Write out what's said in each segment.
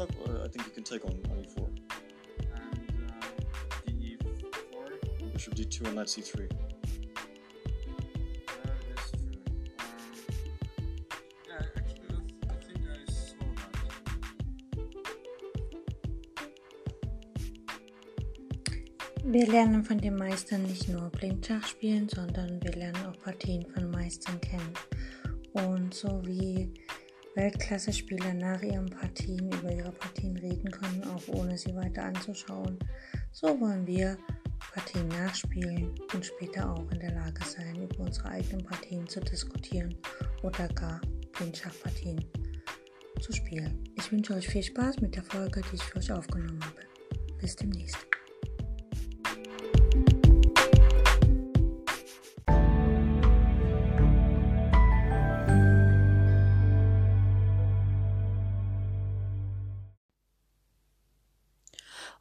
rook, or I think you can take on, on e4. And uh, DE4. Bishop d2 and knight c3. That is true. Um, yeah, actually, I, I think I saw that. Wir lernen von den Meistern nicht nur Blindschach spielen, sondern wir lernen auch Partien von Meistern kennen. Und so wie Weltklasse-Spieler nach ihren Partien über ihre Partien reden können, auch ohne sie weiter anzuschauen, so wollen wir Partien nachspielen und später auch in der Lage sein, über unsere eigenen Partien zu diskutieren oder gar Blindschachpartien zu spielen. Ich wünsche euch viel Spaß mit der Folge, die ich für euch aufgenommen habe. Bis demnächst.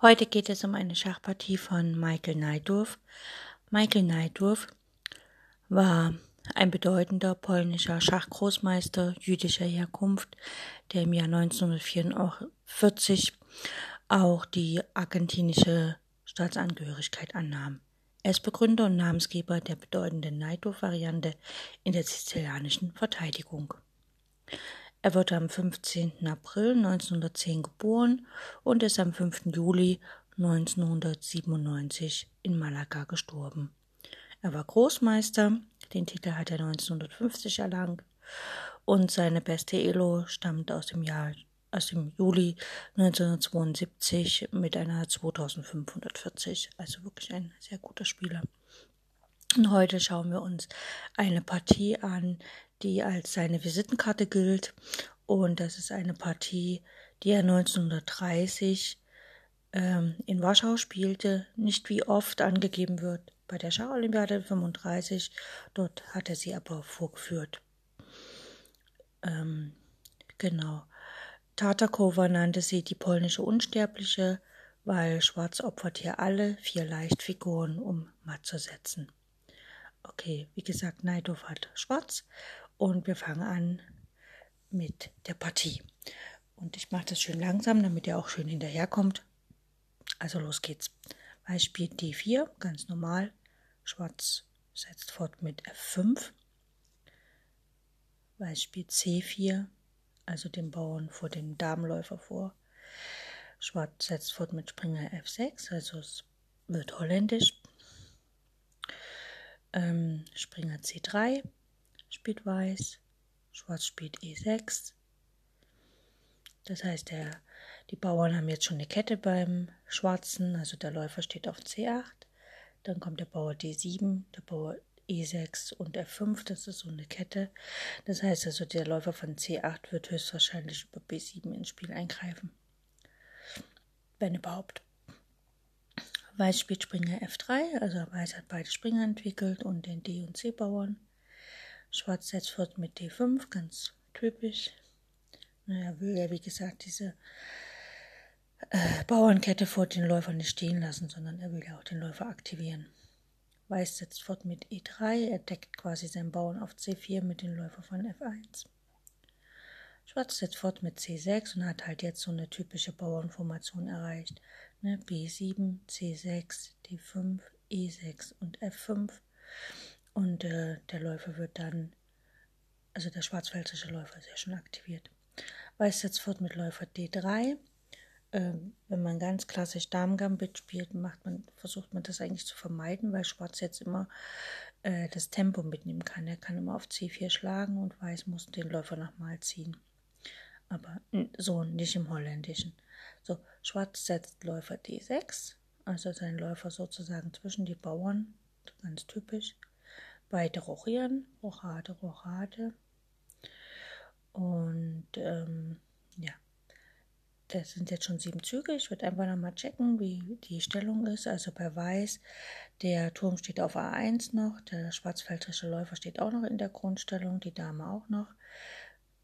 Heute geht es um eine Schachpartie von Michael Neidorf. Michael Neidorf war ein bedeutender polnischer Schachgroßmeister jüdischer Herkunft, der im Jahr 1944 auch die argentinische Staatsangehörigkeit annahm. Er ist Begründer und Namensgeber der bedeutenden Neidorf-Variante in der sizilianischen Verteidigung. Er wurde am 15. April 1910 geboren und ist am 5. Juli 1997 in Malaga gestorben. Er war Großmeister, den Titel hat er 1950 erlangt und seine beste Elo stammt aus dem Jahr aus dem Juli 1972 mit einer 2540, also wirklich ein sehr guter Spieler. Und heute schauen wir uns eine Partie an, die als seine Visitenkarte gilt. Und das ist eine Partie, die er 1930 ähm, in Warschau spielte, nicht wie oft angegeben wird bei der Schauolympiade 35. Dort hat er sie aber vorgeführt. Ähm, genau. Tartakova nannte sie die polnische Unsterbliche, weil Schwarz opfert hier alle vier Leichtfiguren, um matt zu setzen. Okay, wie gesagt, Neidov hat Schwarz und wir fangen an mit der Partie. Und ich mache das schön langsam, damit ihr auch schön hinterherkommt. Also los geht's. Weiß spielt D4, ganz normal. Schwarz setzt fort mit F5. Weiß spielt C4, also den Bauern vor dem Damenläufer vor. Schwarz setzt fort mit Springer F6, also es wird holländisch. Ähm, Springer C3 spielt Weiß, Schwarz spielt E6. Das heißt, der, die Bauern haben jetzt schon eine Kette beim Schwarzen, also der Läufer steht auf C8. Dann kommt der Bauer D7, der Bauer E6 und F5, das ist so eine Kette. Das heißt also, der Läufer von C8 wird höchstwahrscheinlich über B7 ins Spiel eingreifen. Wenn überhaupt. Weiß spielt Springer F3, also Weiß hat beide Springer entwickelt und den D- und C-Bauern. Schwarz setzt fort mit D5, ganz typisch. Er will ja, wie gesagt, diese äh, Bauernkette vor den Läufer nicht stehen lassen, sondern er will ja auch den Läufer aktivieren. Weiß setzt fort mit E3, er deckt quasi seinen Bauern auf C4 mit dem Läufer von F1. Schwarz setzt fort mit C6 und hat halt jetzt so eine typische Bauernformation erreicht. Ne? B7, C6, D5, E6 und F5. Und äh, der Läufer wird dann, also der schwarzpfälzische Läufer ist ja schon aktiviert. Weiß setzt fort mit Läufer D3. Ähm, wenn man ganz klassisch Damen-Gambit spielt, macht man, versucht man das eigentlich zu vermeiden, weil Schwarz jetzt immer äh, das Tempo mitnehmen kann. Er kann immer auf C4 schlagen und Weiß muss den Läufer nochmal ziehen. Aber so nicht im Holländischen. So, Schwarz setzt Läufer D6, also sein Läufer sozusagen zwischen die Bauern, ganz typisch. Beide rochieren, Rochade, Rochade. Und ähm, ja, das sind jetzt schon sieben Züge. Ich würde einfach nochmal checken, wie die Stellung ist. Also bei Weiß, der Turm steht auf A1 noch, der schwarzfeldrische Läufer steht auch noch in der Grundstellung, die Dame auch noch.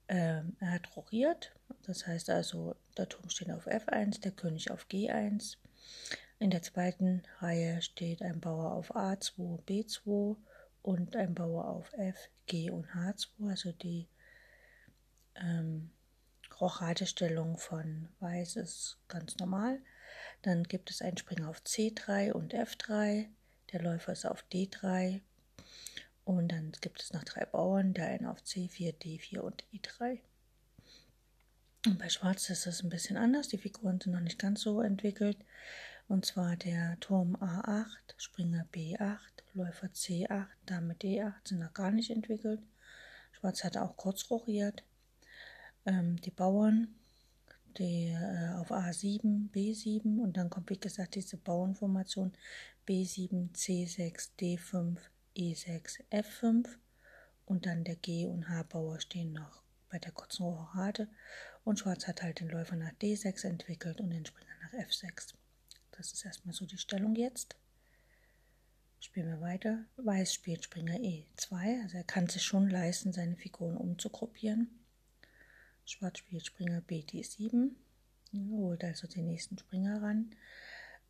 Ähm, er hat rochiert, das heißt also, der Turm steht auf F1, der König auf G1. In der zweiten Reihe steht ein Bauer auf A2, B2 und ein Bauer auf F, G und H2, also die ähm, Rochadestellung von Weiß ist ganz normal. Dann gibt es einen Springer auf C3 und F3. Der Läufer ist auf D3. Und dann gibt es noch drei Bauern, der eine auf C4, D4 und E3. Und bei Schwarz ist es ein bisschen anders. Die Figuren sind noch nicht ganz so entwickelt. Und zwar der Turm A8, Springer B8, Läufer C8, Dame D8 sind noch gar nicht entwickelt. Schwarz hat auch kurz rochiert. Ähm, die Bauern die, äh, auf A7, B7 und dann kommt wie gesagt diese Bauernformation B7, C6, D5, E6, F5 und dann der G- und H-Bauer stehen noch bei der kurzen Rochade und Schwarz hat halt den Läufer nach D6 entwickelt und den Springer nach F6. Das ist erstmal so die Stellung jetzt. Spielen wir weiter. Weiß spielt Springer E2, also er kann sich schon leisten, seine Figuren umzugruppieren. Schwarz spielt Springer BD7, holt also den nächsten Springer ran.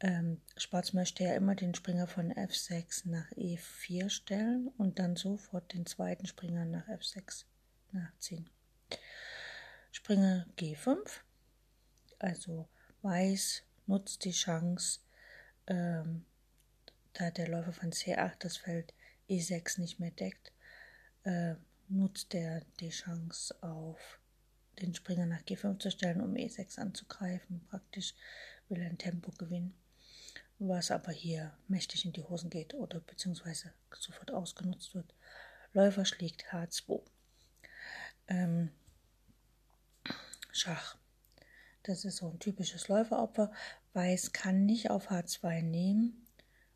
Ähm, Schwarz möchte ja immer den Springer von F6 nach E4 stellen und dann sofort den zweiten Springer nach F6 nachziehen. Springer G5, also Weiß nutzt die Chance, ähm, da der Läufer von C8 das Feld E6 nicht mehr deckt, äh, nutzt er die Chance auf den Springer nach G5 zu stellen, um E6 anzugreifen. Praktisch will er ein Tempo gewinnen, was aber hier mächtig in die Hosen geht oder beziehungsweise sofort ausgenutzt wird. Läufer schlägt H2. Ähm, Schach. Das ist so ein typisches Läuferopfer. Weiß kann nicht auf H2 nehmen,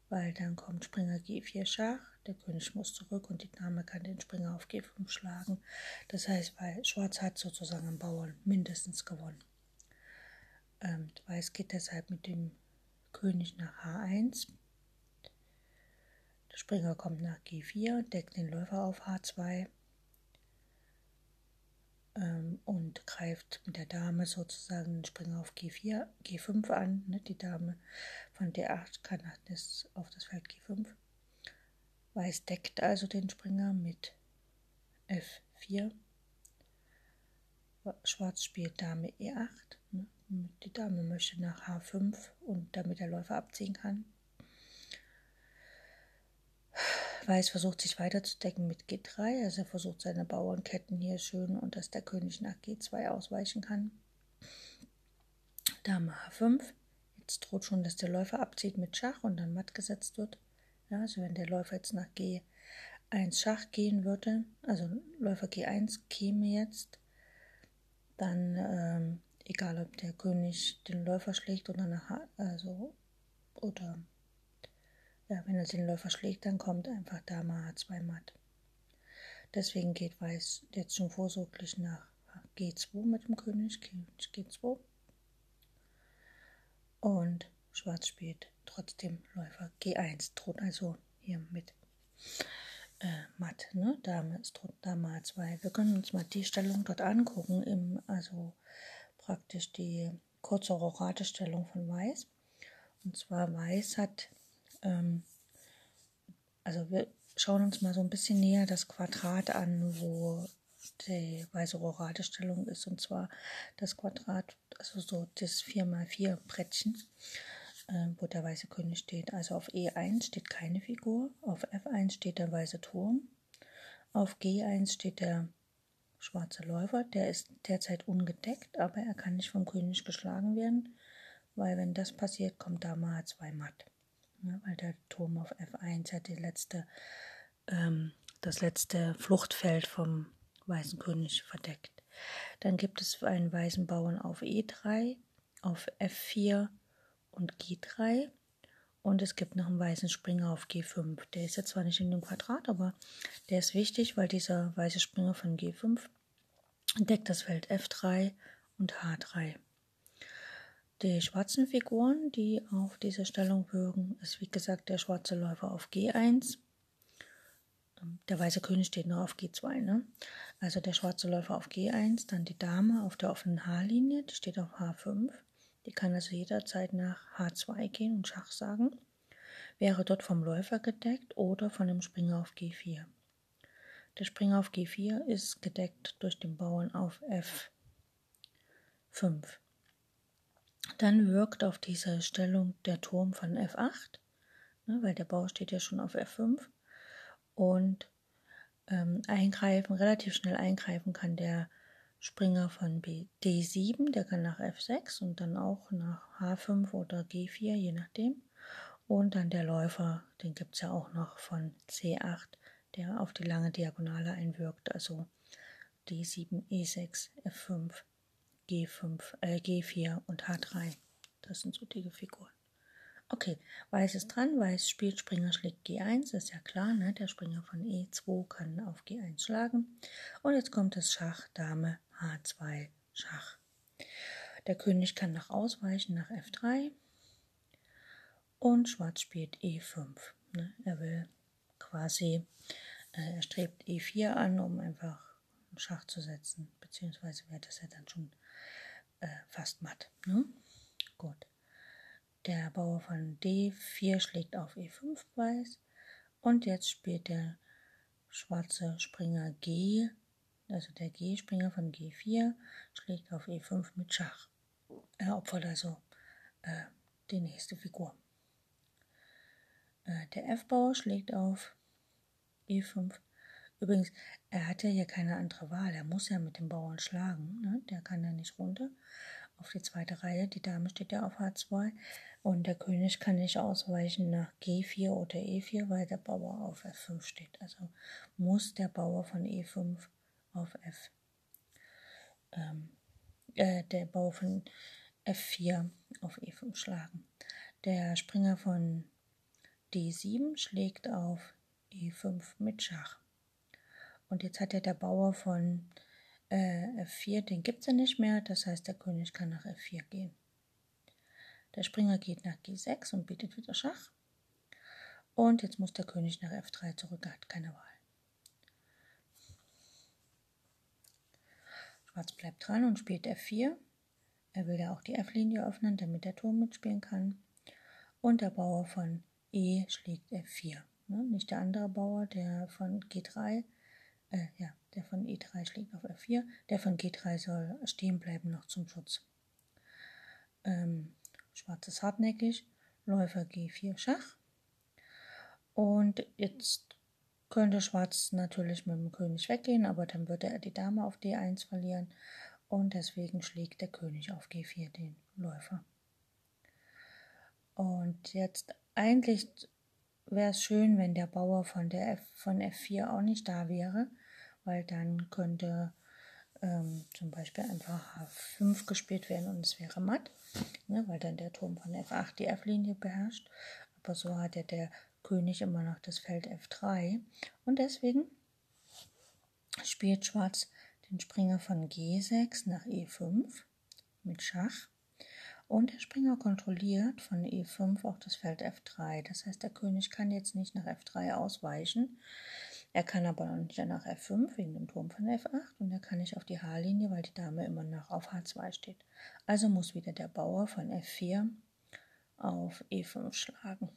weil dann kommt Springer G4 Schach. Der König muss zurück und die Dame kann den Springer auf G5 schlagen. Das heißt, weil Schwarz hat sozusagen am Bauern mindestens gewonnen. Ähm, Weiß geht deshalb mit dem König nach H1. Der Springer kommt nach G4, deckt den Läufer auf H2 ähm, und greift mit der Dame sozusagen den Springer auf G4, G5 an. Ne? Die Dame von D8 kann das auf das Feld G5. Weiß deckt also den Springer mit F4. Schwarz spielt Dame E8. Ne? Die Dame möchte nach H5 und damit der Läufer abziehen kann. Weiß versucht sich weiterzudecken mit G3, also er versucht seine Bauernketten hier schön und dass der König nach G2 ausweichen kann. Dame H5. Jetzt droht schon, dass der Läufer abzieht mit Schach und dann matt gesetzt wird. Ja, also wenn der Läufer jetzt nach G1 Schach gehen würde, also Läufer G1 käme jetzt, dann ähm, egal ob der König den Läufer schlägt oder nach also oder ja, wenn er den Läufer schlägt, dann kommt einfach Dame H2 matt. Deswegen geht Weiß jetzt schon vorsorglich nach G2 mit dem König, König G2. Und Schwarz spielt trotzdem Läufer G1, droht also hier mit äh, matt, ne? Dame ist droht Dame H2. Wir können uns mal die Stellung dort angucken, im, also praktisch die kurze Rochade-Stellung von Weiß. Und zwar Weiß hat ähm, also wir schauen uns mal so ein bisschen näher das Quadrat an, wo die weiße Roradestellung ist. Und zwar das Quadrat, also so das 4x4 Brettchen, äh, wo der weiße König steht. Also auf E1 steht keine Figur, auf F1 steht der weiße Turm, auf G1 steht der schwarze Läufer. Der ist derzeit ungedeckt, aber er kann nicht vom König geschlagen werden, weil wenn das passiert, kommt Dame H2 matt ne, weil der Turm auf F1 ja die letzte, ähm, das letzte Fluchtfeld vom Weißen König verdeckt. Dann gibt es einen weißen Bauern auf E3, auf F4 und G3. Und es gibt noch einen weißen Springer auf G5. Der ist jetzt zwar nicht in dem Quadrat, aber der ist wichtig, weil dieser weiße Springer von G5 deckt das Feld F3 und H3. Die schwarzen Figuren, die auf diese Stellung wirken, ist wie gesagt der schwarze Läufer auf G1. Ähm, der weiße König steht nur auf G2, ne? Also der schwarze Läufer auf G1, dann die Dame auf der offenen H-Linie, die steht auf H5. Die kann also jederzeit nach H2 gehen und Schach sagen. Wäre dort vom Läufer gedeckt oder von dem Springer auf G4. Der Springer auf G4 ist gedeckt durch den Bauern auf F F5. Dann wirkt auf diese Stellung der Turm von F8, ne, weil der Bauer steht ja schon auf F5. Und ähm, eingreifen, relativ schnell eingreifen kann der Springer von B, D7, der kann nach F6 und dann auch nach H5 oder G4, je nachdem. Und dann der Läufer, den gibt es ja auch noch von C8, der auf die lange Diagonale einwirkt, also D7, E6, F5, G5, äh, G4 und H3. Das sind so die Figuren. Okay, Weiß ist dran, Weiß spielt, Springer schlägt G1, ist ja klar, ne? der Springer von E2 kann auf G1 schlagen. Und jetzt kommt das Schach, Dame, H2, Schach. Der König kann nach ausweichen, nach F3. Und Schwarz spielt E5. Ne? Er will quasi, äh, er strebt E4 an, um einfach einen Schach zu setzen, beziehungsweise wäre das ja dann schon äh, fast matt. Ne? Gut. Der Bauer von D4 schlägt auf E5 weiß und jetzt spielt der schwarze Springer G, also der G-Springer von G4 schlägt auf E5 mit Schach. Er opfert also äh, die nächste Figur. Äh, der F-Bauer schlägt auf E5. Übrigens, er hat ja hier keine andere Wahl. Er muss ja mit dem Bauern schlagen. Ne? Der kann ja nicht runter auf die zweite Reihe. Die Dame steht ja auf H2. Und der König kann nicht ausweichen nach G4 oder E4, weil der Bauer auf F5 steht. Also muss der Bauer von E5 auf F. Ähm, äh, der Bauer von F4 auf E5 schlagen. Der Springer von D7 schlägt auf E5 mit Schach. Und jetzt hat ja der Bauer von äh, F4, den gibt es ja nicht mehr, das heißt der König kann nach F4 gehen. Der Springer geht nach G6 und bietet wieder Schach. Und jetzt muss der König nach F3 zurück, er hat keine Wahl. Schwarz bleibt dran und spielt F4. Er will ja auch die F-Linie öffnen, damit der Turm mitspielen kann. Und der Bauer von E schlägt F4. Ne? Nicht der andere Bauer, der von G3, äh, ja, der von E3 schlägt auf F4. Der von G3 soll stehen bleiben noch zum Schutz. Ähm, Schwarz ist hartnäckig, Läufer G4 Schach. Und jetzt könnte Schwarz natürlich mit dem König weggehen, aber dann würde er die Dame auf D1 verlieren und deswegen schlägt der König auf G4 den Läufer. Und jetzt eigentlich wäre es schön, wenn der Bauer von der F, von F4 auch nicht da wäre, weil dann könnte ähm, zum Beispiel einfach H5 gespielt werden und es wäre matt, ne, weil dann der Turm von F8 die F-Linie beherrscht. Aber so hat ja der König immer noch das Feld F3 und deswegen spielt Schwarz den Springer von G6 nach E5 mit Schach und der Springer kontrolliert von E5 auch das Feld F3. Das heißt, der König kann jetzt nicht nach F3 ausweichen, er kann aber noch nicht nach F5 wegen dem Turm von F8 und er kann nicht auf die H-Linie, weil die Dame immer noch auf H2 steht. Also muss wieder der Bauer von F4 auf E5 schlagen.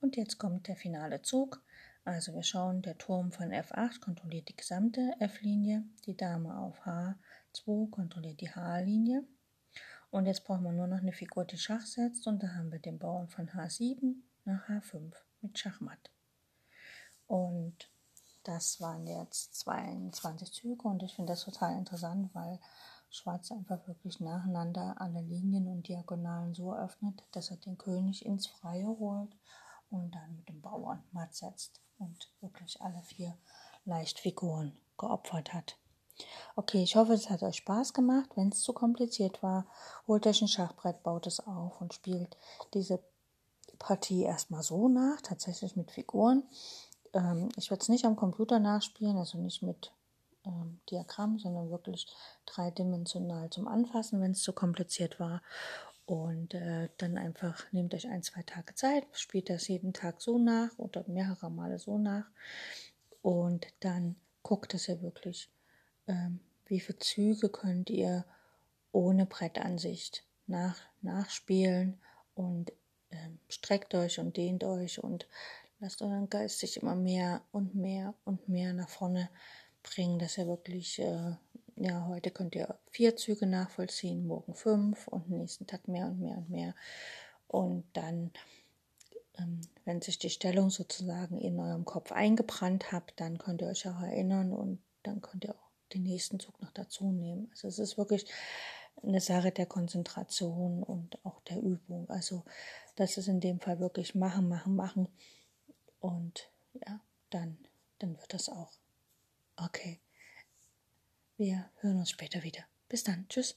Und jetzt kommt der finale Zug. Also wir schauen, der Turm von F8 kontrolliert die gesamte F-Linie, die Dame auf H2 kontrolliert die H-Linie. Und jetzt brauchen wir nur noch eine Figur, die Schach setzt und da haben wir den Bauern von H7 nach H5 mit Schachmatt. Und das waren jetzt 22 Züge und ich finde das total interessant, weil Schwarz einfach wirklich nacheinander alle Linien und Diagonalen so öffnet, dass er den König ins Freie holt und dann mit dem Bauern matt setzt und wirklich alle vier Leichtfiguren geopfert hat. Okay, ich hoffe, es hat euch Spaß gemacht. Wenn es zu kompliziert war, holt euch ein Schachbrett, baut es auf und spielt diese Partie erstmal so nach, tatsächlich mit Figuren. Ähm, ich werde es nicht am Computer nachspielen, also nicht mit ähm, Diagramm, sondern wirklich dreidimensional zum Anfassen, wenn es zu kompliziert war. Und äh, dann einfach nehmt euch ein, zwei Tage Zeit, spielt das jeden Tag so nach oder mehrere Male so nach. Und dann guckt, dass ihr wirklich, ähm, wie viele Züge könnt ihr ohne Brettansicht nach, nachspielen und ähm, streckt euch und dehnt euch und Lasst euren Geist sich immer mehr und mehr und mehr nach vorne bringen, dass ihr wirklich äh, ja, heute könnt ihr vier Züge nachvollziehen, morgen fünf und nächsten Tag mehr und mehr und mehr. Und dann, ähm, wenn sich die Stellung sozusagen in eurem Kopf eingebrannt habt, dann könnt ihr euch auch erinnern und dann könnt ihr auch den nächsten Zug noch dazu nehmen. Also es ist wirklich eine Sache der Konzentration und auch der Übung. Also das ist in dem Fall wirklich machen, machen, machen. Und ja, dann, dann wird das auch. Okay. Wir hören uns später wieder. Bis dann. Tschüss.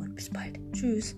bis bald. Tschüss.